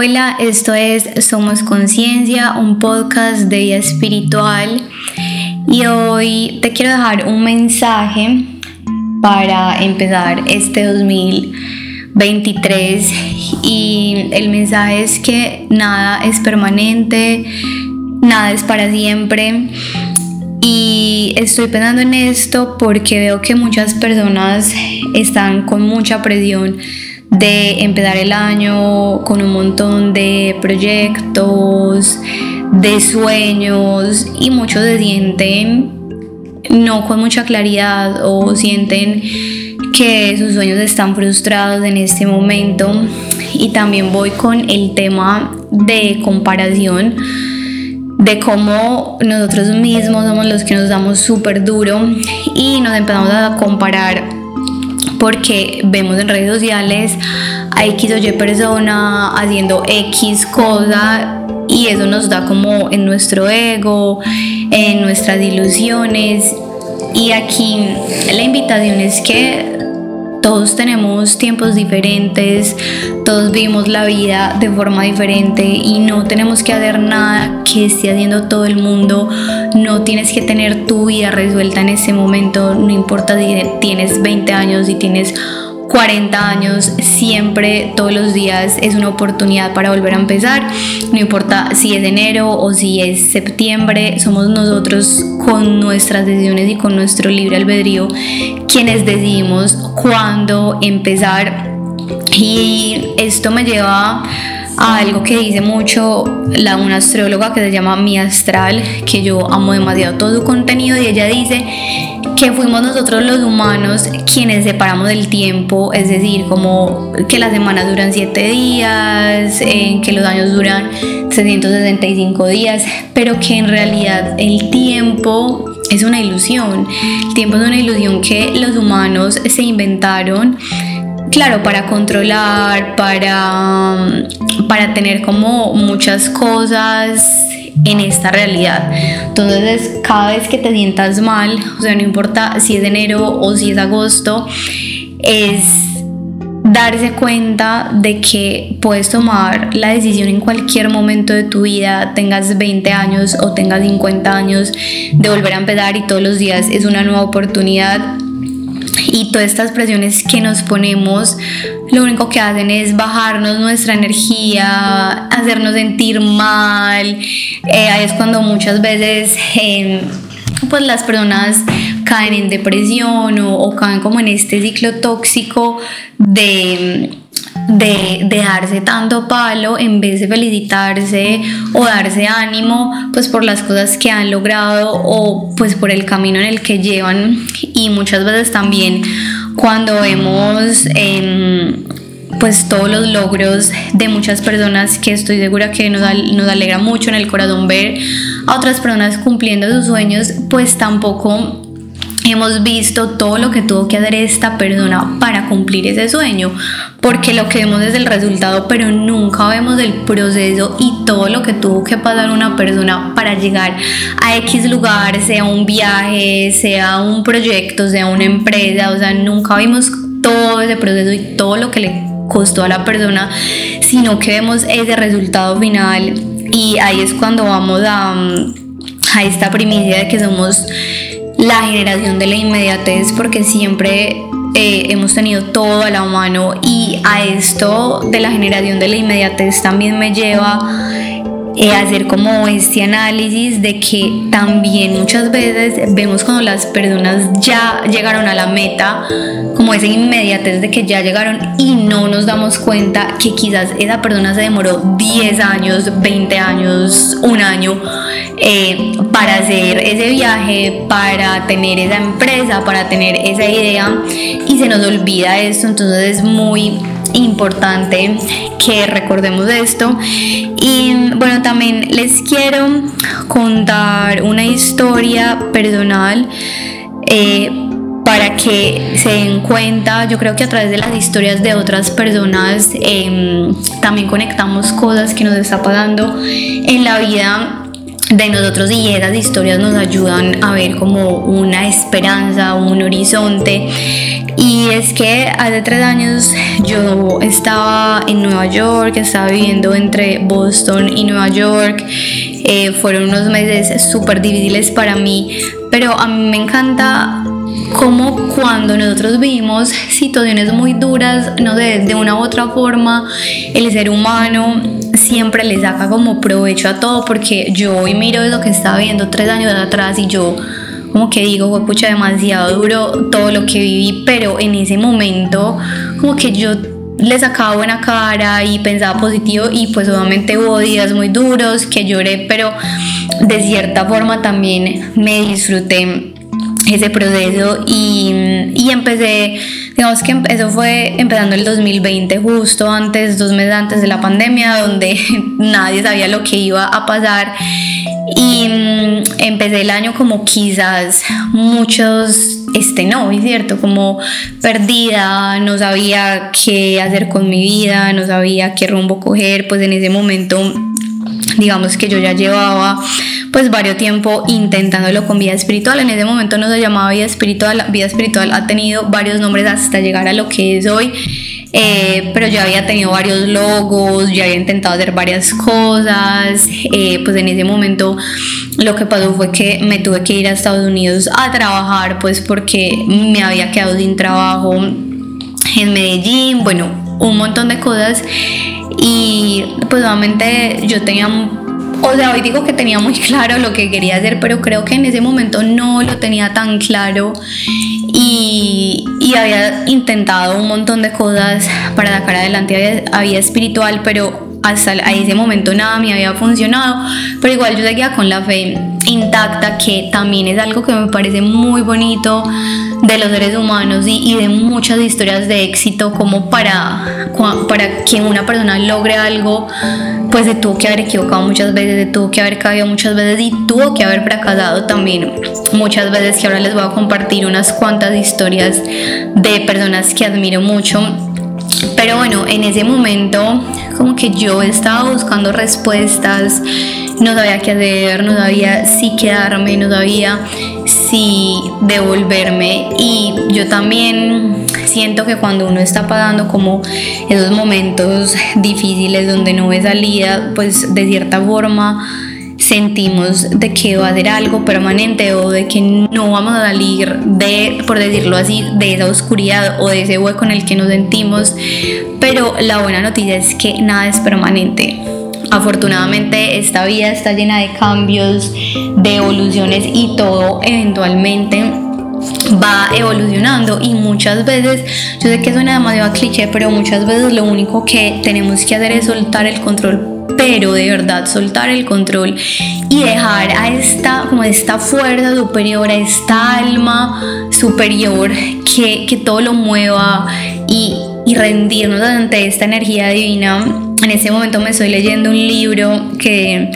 Hola, esto es Somos Conciencia, un podcast de vida espiritual. Y hoy te quiero dejar un mensaje para empezar este 2023 y el mensaje es que nada es permanente, nada es para siempre. Y estoy pensando en esto porque veo que muchas personas están con mucha presión de empezar el año con un montón de proyectos, de sueños y muchos se sienten no con mucha claridad o sienten que sus sueños están frustrados en este momento. Y también voy con el tema de comparación de cómo nosotros mismos somos los que nos damos súper duro y nos empezamos a comparar porque vemos en redes sociales a X o Y persona haciendo X cosa y eso nos da como en nuestro ego, en nuestras ilusiones. Y aquí la invitación es que todos tenemos tiempos diferentes, todos vivimos la vida de forma diferente y no tenemos que hacer nada que esté haciendo todo el mundo. No tienes que tener tu vida resuelta en ese momento, no importa si tienes 20 años, y tienes 40 años, siempre, todos los días es una oportunidad para volver a empezar. No importa si es enero o si es septiembre, somos nosotros con nuestras decisiones y con nuestro libre albedrío quienes decidimos cuándo empezar. Y esto me lleva algo que dice mucho la, una astróloga que se llama Mi Astral, que yo amo demasiado todo su contenido y ella dice que fuimos nosotros los humanos quienes separamos el tiempo, es decir, como que las semanas duran 7 días, eh, que los años duran 665 días, pero que en realidad el tiempo es una ilusión. El tiempo es una ilusión que los humanos se inventaron claro, para controlar, para, para tener como muchas cosas en esta realidad. Entonces, cada vez que te sientas mal, o sea, no importa si es enero o si es agosto, es darse cuenta de que puedes tomar la decisión en cualquier momento de tu vida, tengas 20 años o tengas 50 años, de volver a empezar y todos los días es una nueva oportunidad y todas estas presiones que nos ponemos lo único que hacen es bajarnos nuestra energía, hacernos sentir mal. Eh, ahí es cuando muchas veces em, pues las personas caen en depresión o, o caen como en este ciclo tóxico de de, dejarse tanto palo en vez de felicitarse o darse ánimo pues por las cosas que han logrado o pues por el camino en el que llevan. Y muchas veces también cuando vemos em, pues todos los logros de muchas personas que estoy segura que nos, nos alegra mucho en el corazón ver a otras personas cumpliendo sus sueños pues tampoco hemos visto todo lo que tuvo que hacer esta persona para cumplir ese sueño, porque lo que vemos es el resultado, pero nunca vemos el proceso y todo lo que tuvo que pasar una persona para llegar a X lugar, sea un viaje, sea un proyecto, sea una empresa, o sea, nunca vimos todo ese proceso y todo lo que le costó a la persona, sino que vemos ese resultado final. Y ahí es cuando vamos a, a esta primicia de que somos la generación de la inmediatez porque siempre eh, hemos tenido todo a la mano y a esto de la generación de la inmediatez también me lleva eh, hacer como este análisis de que también muchas veces vemos cuando las personas ya llegaron a la meta, como esa inmediatez de que ya llegaron y no nos damos cuenta que quizás esa persona se demoró 10 años, 20 años, un año eh, para hacer ese viaje, para tener esa empresa, para tener esa idea y se nos olvida esto, entonces es muy importante que recordemos esto. Y bueno, también les quiero contar una historia personal. Eh, para que se den cuenta, yo creo que a través de las historias de otras personas em, también conectamos cosas que nos está pasando en la vida de nosotros y esas historias nos ayudan a ver como una esperanza, un horizonte. Y es que hace tres años yo estaba en Nueva York, estaba viviendo entre Boston y Nueva York. Eh, fueron unos meses súper difíciles para mí, pero a mí me encanta como cuando nosotros vivimos situaciones muy duras, no sé, de una u otra forma, el ser humano siempre le saca como provecho a todo, porque yo hoy miro lo que estaba viendo tres años atrás y yo como que digo, fue demasiado duro todo lo que viví, pero en ese momento como que yo le sacaba buena cara y pensaba positivo y pues obviamente hubo días muy duros que lloré, pero de cierta forma también me disfruté ese proceso y, y, empecé, digamos que eso fue empezando el 2020, justo antes, dos meses antes de la pandemia, donde nadie sabía lo que iba a pasar. Y mm, empecé el año como quizás muchos, este no, es cierto, como perdida, no sabía qué hacer con mi vida, no sabía qué rumbo coger, pues en ese momento digamos que yo ya llevaba pues varios tiempo intentándolo con vida espiritual. En ese momento no se llamaba vida espiritual, vida espiritual ha tenido varios nombres hasta llegar a lo que es hoy. Eh, pero yo había tenido varios logos, ya había intentado hacer varias cosas, eh, pues en ese momento lo que pasó fue que me tuve que ir a Estados Unidos a trabajar, pues porque me había quedado sin trabajo en Medellín, bueno, un montón de cosas y pues nuevamente yo tenía o sea, hoy digo que tenía muy claro lo que quería hacer, pero creo que en ese momento no lo tenía tan claro y, y había intentado un montón de cosas para sacar adelante a vida espiritual, pero hasta ese momento nada me había funcionado, pero igual yo seguía con la fe intacta, que también es algo que me parece muy bonito de los seres humanos y, de muchas historias de éxito, como para, para que una persona logre algo, pues se tuvo que haber equivocado muchas veces, se tuvo que haber caído muchas veces y tuvo que haber fracasado también muchas veces, que ahora les voy a compartir unas cuantas historias de personas que admiro mucho. Pero bueno, en ese momento como que yo estaba buscando respuestas, no sabía qué hacer, no sabía si quedarme, no sabía si devolverme y yo también siento que cuando uno está pasando como esos momentos difíciles donde no ve salida, pues de cierta forma sentimos de que va a ser algo permanente o de que no vamos a salir de, por decirlo así, de esa oscuridad o de ese hueco en el que nos sentimos. Pero la buena noticia es que nada es permanente. Afortunadamente esta vida está llena de cambios, de evoluciones y todo eventualmente va evolucionando y muchas veces, yo sé que suena demasiado cliché, pero muchas veces lo único que tenemos que hacer es soltar el control pero de verdad soltar el control y dejar a esta, como esta fuerza superior, a esta alma superior que, que todo lo mueva y, y rendirnos ante esta energía divina. En este momento me estoy leyendo un libro que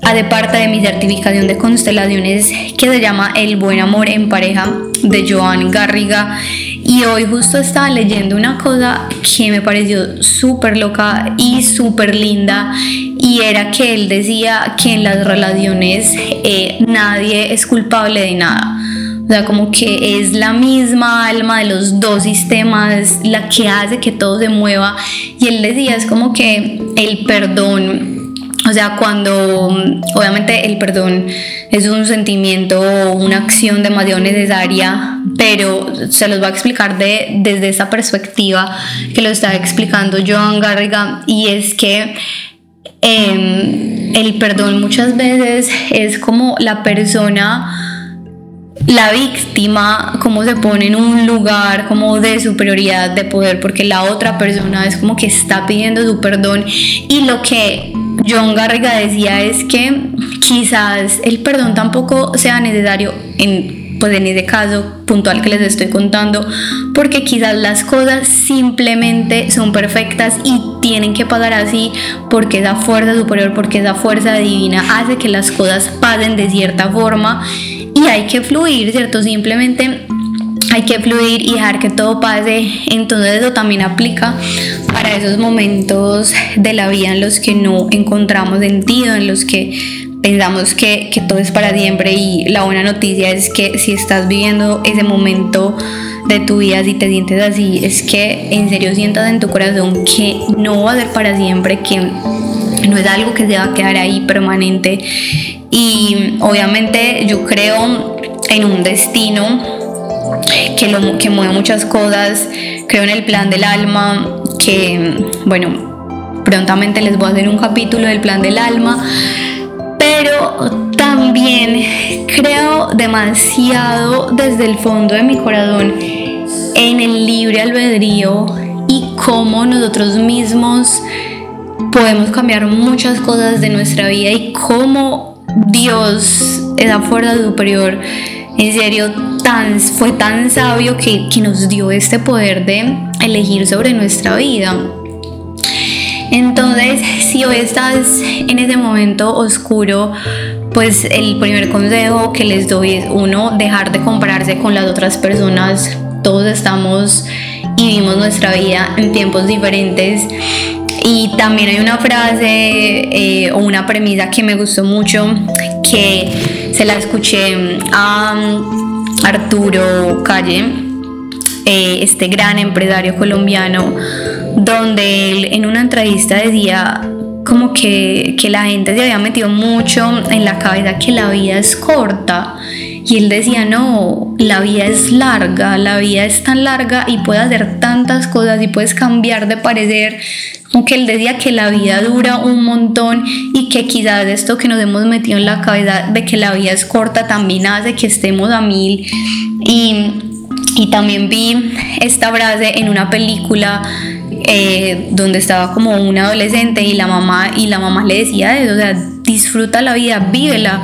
hace parte de mi certificación de constelaciones que se llama El buen amor en pareja de Joan Garriga y hoy justo estaba leyendo una cosa que me pareció súper loca y súper linda y era que él decía que en las relaciones eh, nadie es culpable de nada. O sea, como que es la misma alma de los dos sistemas la que hace que todo se mueva. Y él decía, es como que el perdón o sea, cuando obviamente el perdón es un sentimiento o una acción demasiado necesaria, pero se los va a explicar de, desde esa perspectiva que lo está explicando Joan Garriga, y es que em, el perdón muchas veces es como la persona la víctima como se pone en un lugar como de superioridad de poder porque la otra persona es como que está pidiendo su perdón. Y lo que John Garriga decía es que quizás el perdón tampoco sea necesario en pues en ese caso puntual que les estoy contando, porque quizás las cosas simplemente son perfectas y tienen que pasar así porque esa fuerza superior, porque esa fuerza divina hace que las cosas pasen de cierta forma y hay que fluir, ¿cierto? Simplemente hay que fluir y dejar que todo pase. Entonces eso también aplica para esos momentos de la vida en los que no encontramos sentido, en los que pensamos que, que todo es para siempre y la buena noticia es que si estás viviendo ese momento de tu vida, si te sientes así, es que en serio sientas en tu corazón que no va a ser para siempre, que no es algo que se va a quedar ahí permanente. Y obviamente yo creo en un destino que, lo, que mueve muchas cosas, creo en el plan del alma, que bueno, prontamente les voy a hacer un capítulo del plan del alma, pero también creo demasiado desde el fondo de mi corazón en el libre albedrío y cómo nosotros mismos podemos cambiar muchas cosas de nuestra vida y cómo Dios, esa fuerza superior, en serio tan, fue tan sabio que, nos dio este poder de elegir sobre nuestra vida. Entonces, si hoy estás en ese momento oscuro, pues el primer consejo que les doy es uno, dejar de compararse con las otras personas. Todos estamos y vivimos nuestra vida en tiempos diferentes. Y también hay una frase eh, o una premisa que me gustó mucho, que se la escuché a Arturo Calle, eh, este gran empresario colombiano, donde él en una entrevista decía como que, que, la gente se había metido mucho en la cabeza que la vida es corta. Y él decía, no, la vida es larga, la vida es tan larga y puedes hacer tantas cosas y puedes cambiar de parecer. Aunque él decía que la vida dura un montón y que quizás esto que nos hemos metido en la cabeza de que la vida es corta también hace que estemos a mil. Y, y también vi esta frase en una película eh, donde estaba como un adolescente y la mamá y la mamá le decía eso, o sea, disfruta la vida, vívela,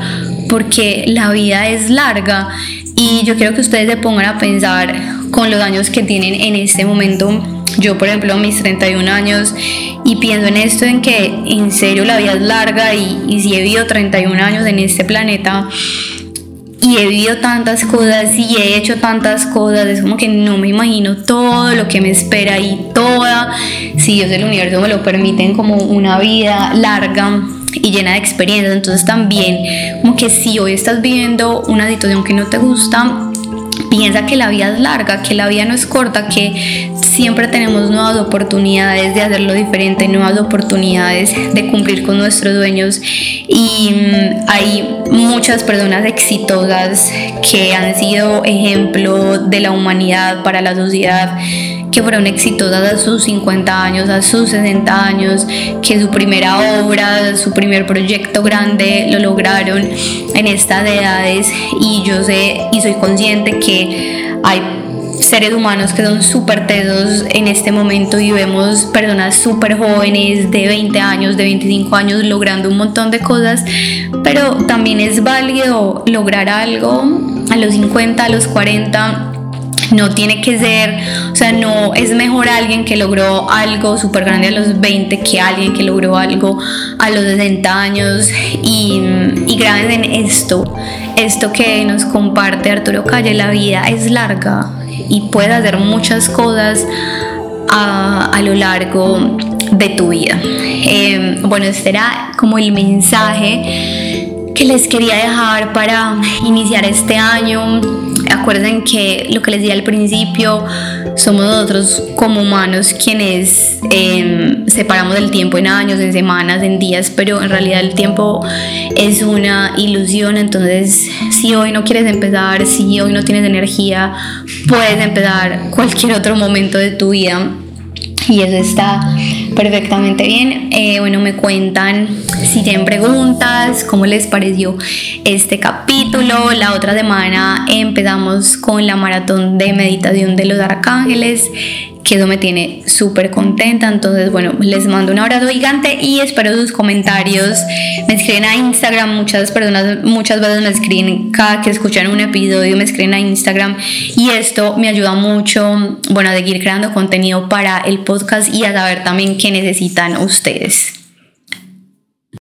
porque la vida es larga y yo quiero que ustedes se pongan a pensar con los años que tienen en este momento. Yo, por ejemplo, mis 31 años y pienso en esto, en que en serio la vida es larga y, y si he vivido 31 años en este planeta, y he vivido tantas cosas y he hecho tantas cosas, es como que no me imagino todo lo que me espera y toda, si Dios del universo me lo permiten, como una vida larga y llena de experiencias. Entonces también, como que si hoy estás viviendo una situación que no te gusta, piensa que la vida es larga, que la vida no es corta, que siempre tenemos nuevas oportunidades de hacerlo diferente, nuevas oportunidades de cumplir con nuestros sueños y mm, hay muchas personas exitosas que han sido ejemplo de la humanidad para la sociedad que fueron exitosas a sus 50 años, a sus 60 años, que su primera obra, su primer proyecto grande lo lograron en estas edades y yo sé y soy consciente que hay seres humanos que son súper tesos en este momento y vemos personas súper jóvenes de 20 años, de 25 años logrando un montón de cosas, pero también es válido lograr algo a los 50, a los 40 no tiene que ser, no es mejor alguien que logró algo súper grande a los 20 que alguien que logró algo a los 60 años. Y, y graben en esto, esto que nos comparte Arturo Calle, la vida es larga y puedes hacer muchas cosas a, a lo largo de tu vida. Em, bueno, este era como el mensaje que les quería dejar para iniciar este año Acuerden que lo que les di al principio, somos nosotros como humanos quienes em, separamos el tiempo en años, en semanas, en días, pero en realidad el tiempo es una ilusión, entonces si hoy no quieres empezar, si hoy no tienes energía, puedes empezar cualquier otro momento de tu vida. Y eso está perfectamente bien. Eh, bueno, me cuentan si tienen preguntas, cómo les pareció este capítulo. La otra semana empezamos con la maratón de meditación de los arcángeles que eso me tiene súper contenta. Entonces, bueno, les mando un abrazo gigante y espero sus comentarios. Me escriben a Instagram, muchas personas muchas veces me escriben cada que escuchan un episodio, me escriben a Instagram y esto me ayuda mucho, bueno, a seguir creando contenido para el podcast y a saber también qué necesitan ustedes.